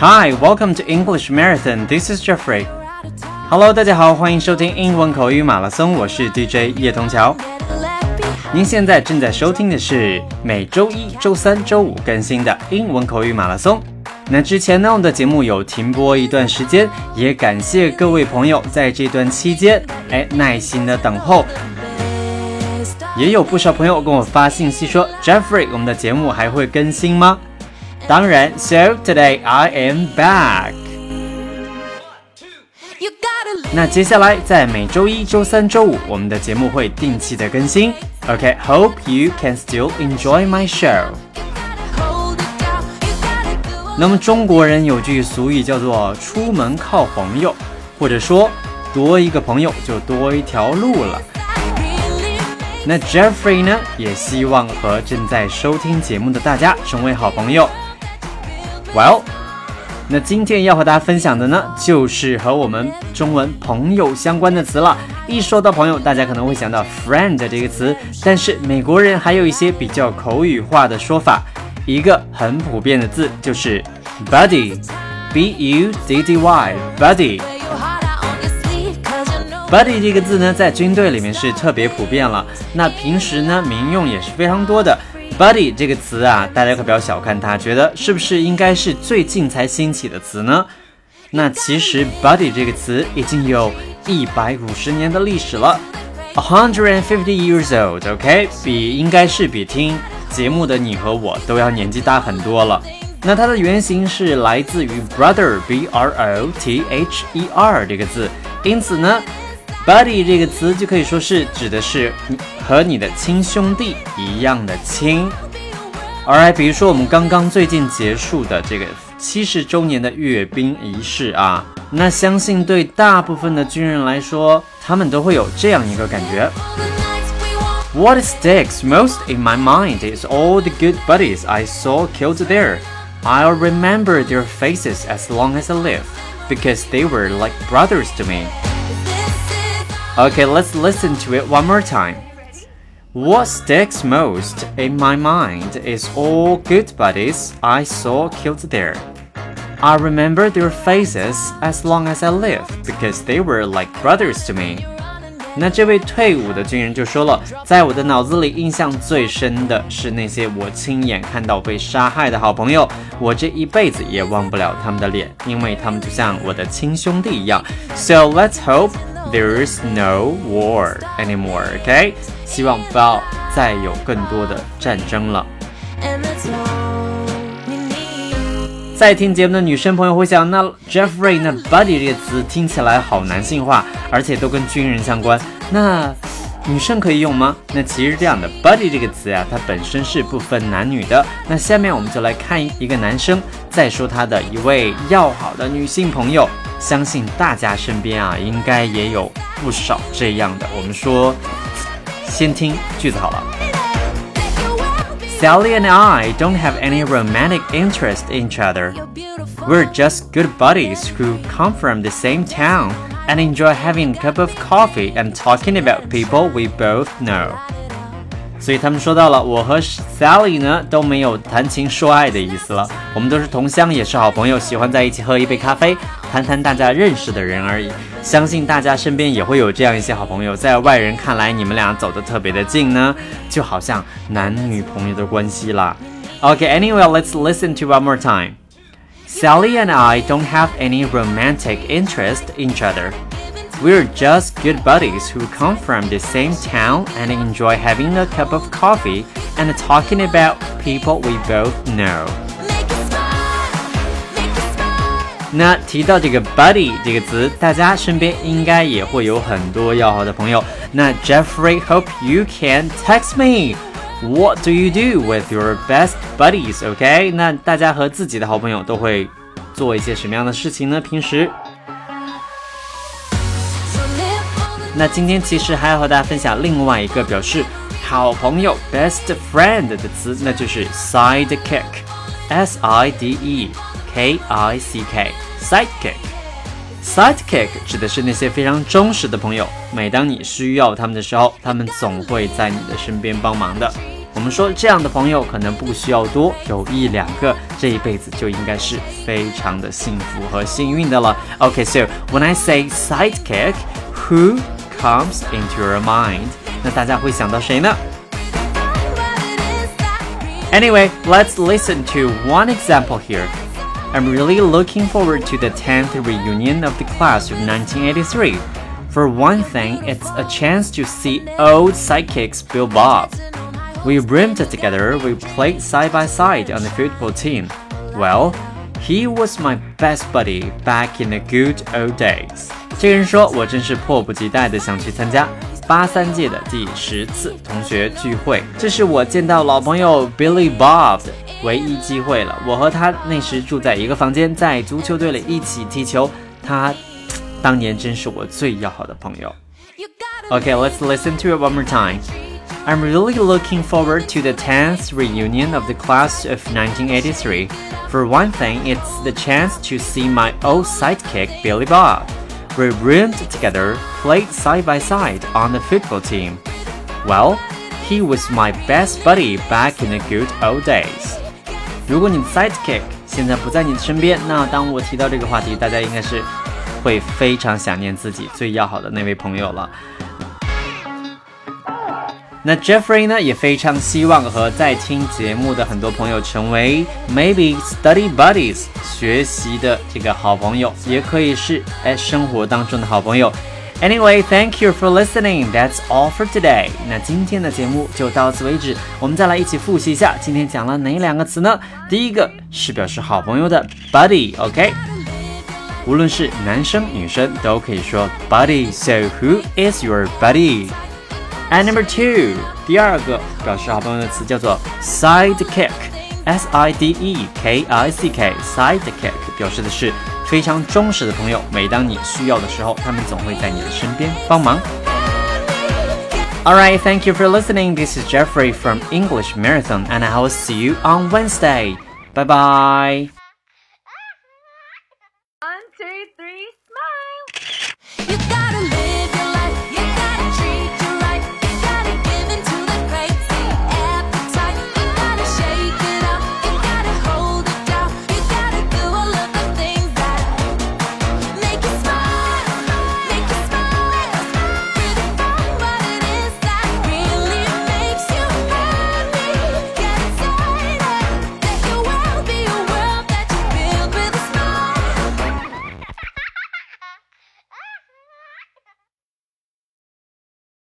Hi, welcome to English Marathon. This is Jeffrey. Hello，大家好，欢迎收听英文口语马拉松，我是 DJ 叶童桥。您现在正在收听的是每周一周三、周五更新的英文口语马拉松。那之前呢，我们的节目有停播一段时间，也感谢各位朋友在这段期间，哎，耐心的等候。也有不少朋友跟我发信息说，Jeffrey，我们的节目还会更新吗？当然，So today I am back。那接下来在每周一周三、周五，我们的节目会定期的更新。OK，hope you can still enjoy my show。那么中国人有句俗语叫做“出门靠朋友”，或者说多一个朋友就多一条路了。那 Jeffrey 呢，也希望和正在收听节目的大家成为好朋友。Well，那今天要和大家分享的呢，就是和我们中文朋友相关的词了。一说到朋友，大家可能会想到 friend 这个词，但是美国人还有一些比较口语化的说法。一个很普遍的字就是 buddy，b u d d y，buddy。buddy 这个字呢，在军队里面是特别普遍了。那平时呢，民用也是非常多的。Buddy 这个词啊，大家可不要小看它，觉得是不是应该是最近才兴起的词呢？那其实 buddy 这个词已经有一百五十年的历史了，a hundred and fifty years old，OK，比应该是比听。节目的你和我都要年纪大很多了。那它的原型是来自于 brother，b r o t h e r 这个字，因此呢 ，buddy 这个词就可以说是指的是和你的亲兄弟一样的亲。Alright，比如说我们刚刚最近结束的这个七十周年的阅兵仪式啊，那相信对大部分的军人来说，他们都会有这样一个感觉。What sticks most in my mind is all the good buddies I saw killed there. I'll remember their faces as long as I live, because they were like brothers to me. Okay, let's listen to it one more time. What sticks most in my mind is all good buddies I saw killed there. I remember their faces as long as I live because they were like brothers to me. 那这位退伍的军人就说了，在我的脑子里印象最深的是那些我亲眼看到被杀害的好朋友，我这一辈子也忘不了他们的脸，因为他们就像我的亲兄弟一样。So let's hope there's no war anymore. OK，希望不要再有更多的战争了。在听节目的女生朋友会想，那 Jeffrey 那 buddy 这个词听起来好男性化，而且都跟军人相关，那女生可以用吗？那其实这样的 buddy 这个词呀，它本身是不分男女的。那下面我们就来看一个男生再说他的一位要好的女性朋友，相信大家身边啊应该也有不少这样的。我们说，先听句子好了。Sally and I don't have any romantic interest in each other. We're just good buddies who come from the same town and enjoy having a cup of coffee and talking about people we both know. 所以他们说到了，我和 Sally 呢都没有谈情说爱的意思了，我们都是同乡，也是好朋友，喜欢在一起喝一杯咖啡， 谈谈大家认识的人而已。相信大家身边也会有这样一些好朋友，在外人看来，你们俩走得特别的近呢，就好像男女朋友的关系啦。Okay, anyway, let's listen to one more time. Sally and I don't have any romantic interest in each other. We're just good buddies who come from the same town and enjoy having a cup of coffee and talking about people we both know. 那提到这个 buddy 这个词，大家身边应该也会有很多要好的朋友。那 Jeffrey hope you can text me. What do you do with your best buddies? OK，那大家和自己的好朋友都会做一些什么样的事情呢？平时？那今天其实还要和大家分享另外一个表示好朋友 best friend 的词，那就是 sidekick，s i d e k i c k，sidekick，sidekick 指的是那些非常忠实的朋友，每当你需要他们的时候，他们总会在你的身边帮忙的。 我们说这样的朋友可能不需要多，有一两个，这一辈子就应该是非常的幸福和幸运的了。OK，so when I say sidekick，who comes into your mind？那大家会想到谁呢？Anyway, let's listen to one example here. I'm really looking forward to the 10th reunion of the class of 1983. For one thing, it's a chance to see old sidekicks Billy Bob. We roomed together, we played side by side on the football team. Well, he was my best buddy back in the good old days. 这个人说：“我真是迫不及待的想去参加八三届的第十次同学聚会，这是我见到老朋友 Billy Bob 唯一机会了。我和他那时住在一个房间，在足球队里一起踢球。他当年真是我最要好的朋友。Okay, let's listen to it one more time. I'm really looking forward to the 10th reunion of the class of 1983. For one thing, it's the chance to see my old sidekick Billy Bob. We roomed together, played side by side on the football team. Well, he was my best buddy back in the good old days. 如果你的 sidekick 现在不在你的身边，那当我提到这个话题，大家应该是会非常想念自己最要好的那位朋友了。那 Jeffrey 呢，也非常希望和在听节目的很多朋友成为 maybe study buddies 学习的这个好朋友，也可以是哎生活当中的好朋友。Anyway, thank you for listening. That's all for today. 那今天的节目就到此为止。我们再来一起复习一下，今天讲了哪两个词呢？第一个是表示好朋友的 buddy，OK？、Okay? 无论是男生女生都可以说 buddy。So who is your buddy? And number two，第二个表示好朋友的词叫做 sidekick，S I D E K I C K，sidekick 表示的是 非常忠实的朋友，每当你需要的时候，他们总会在你的身边帮忙。Alright, thank you for listening. This is Jeffrey from English Marathon, and I will see you on Wednesday. Bye bye.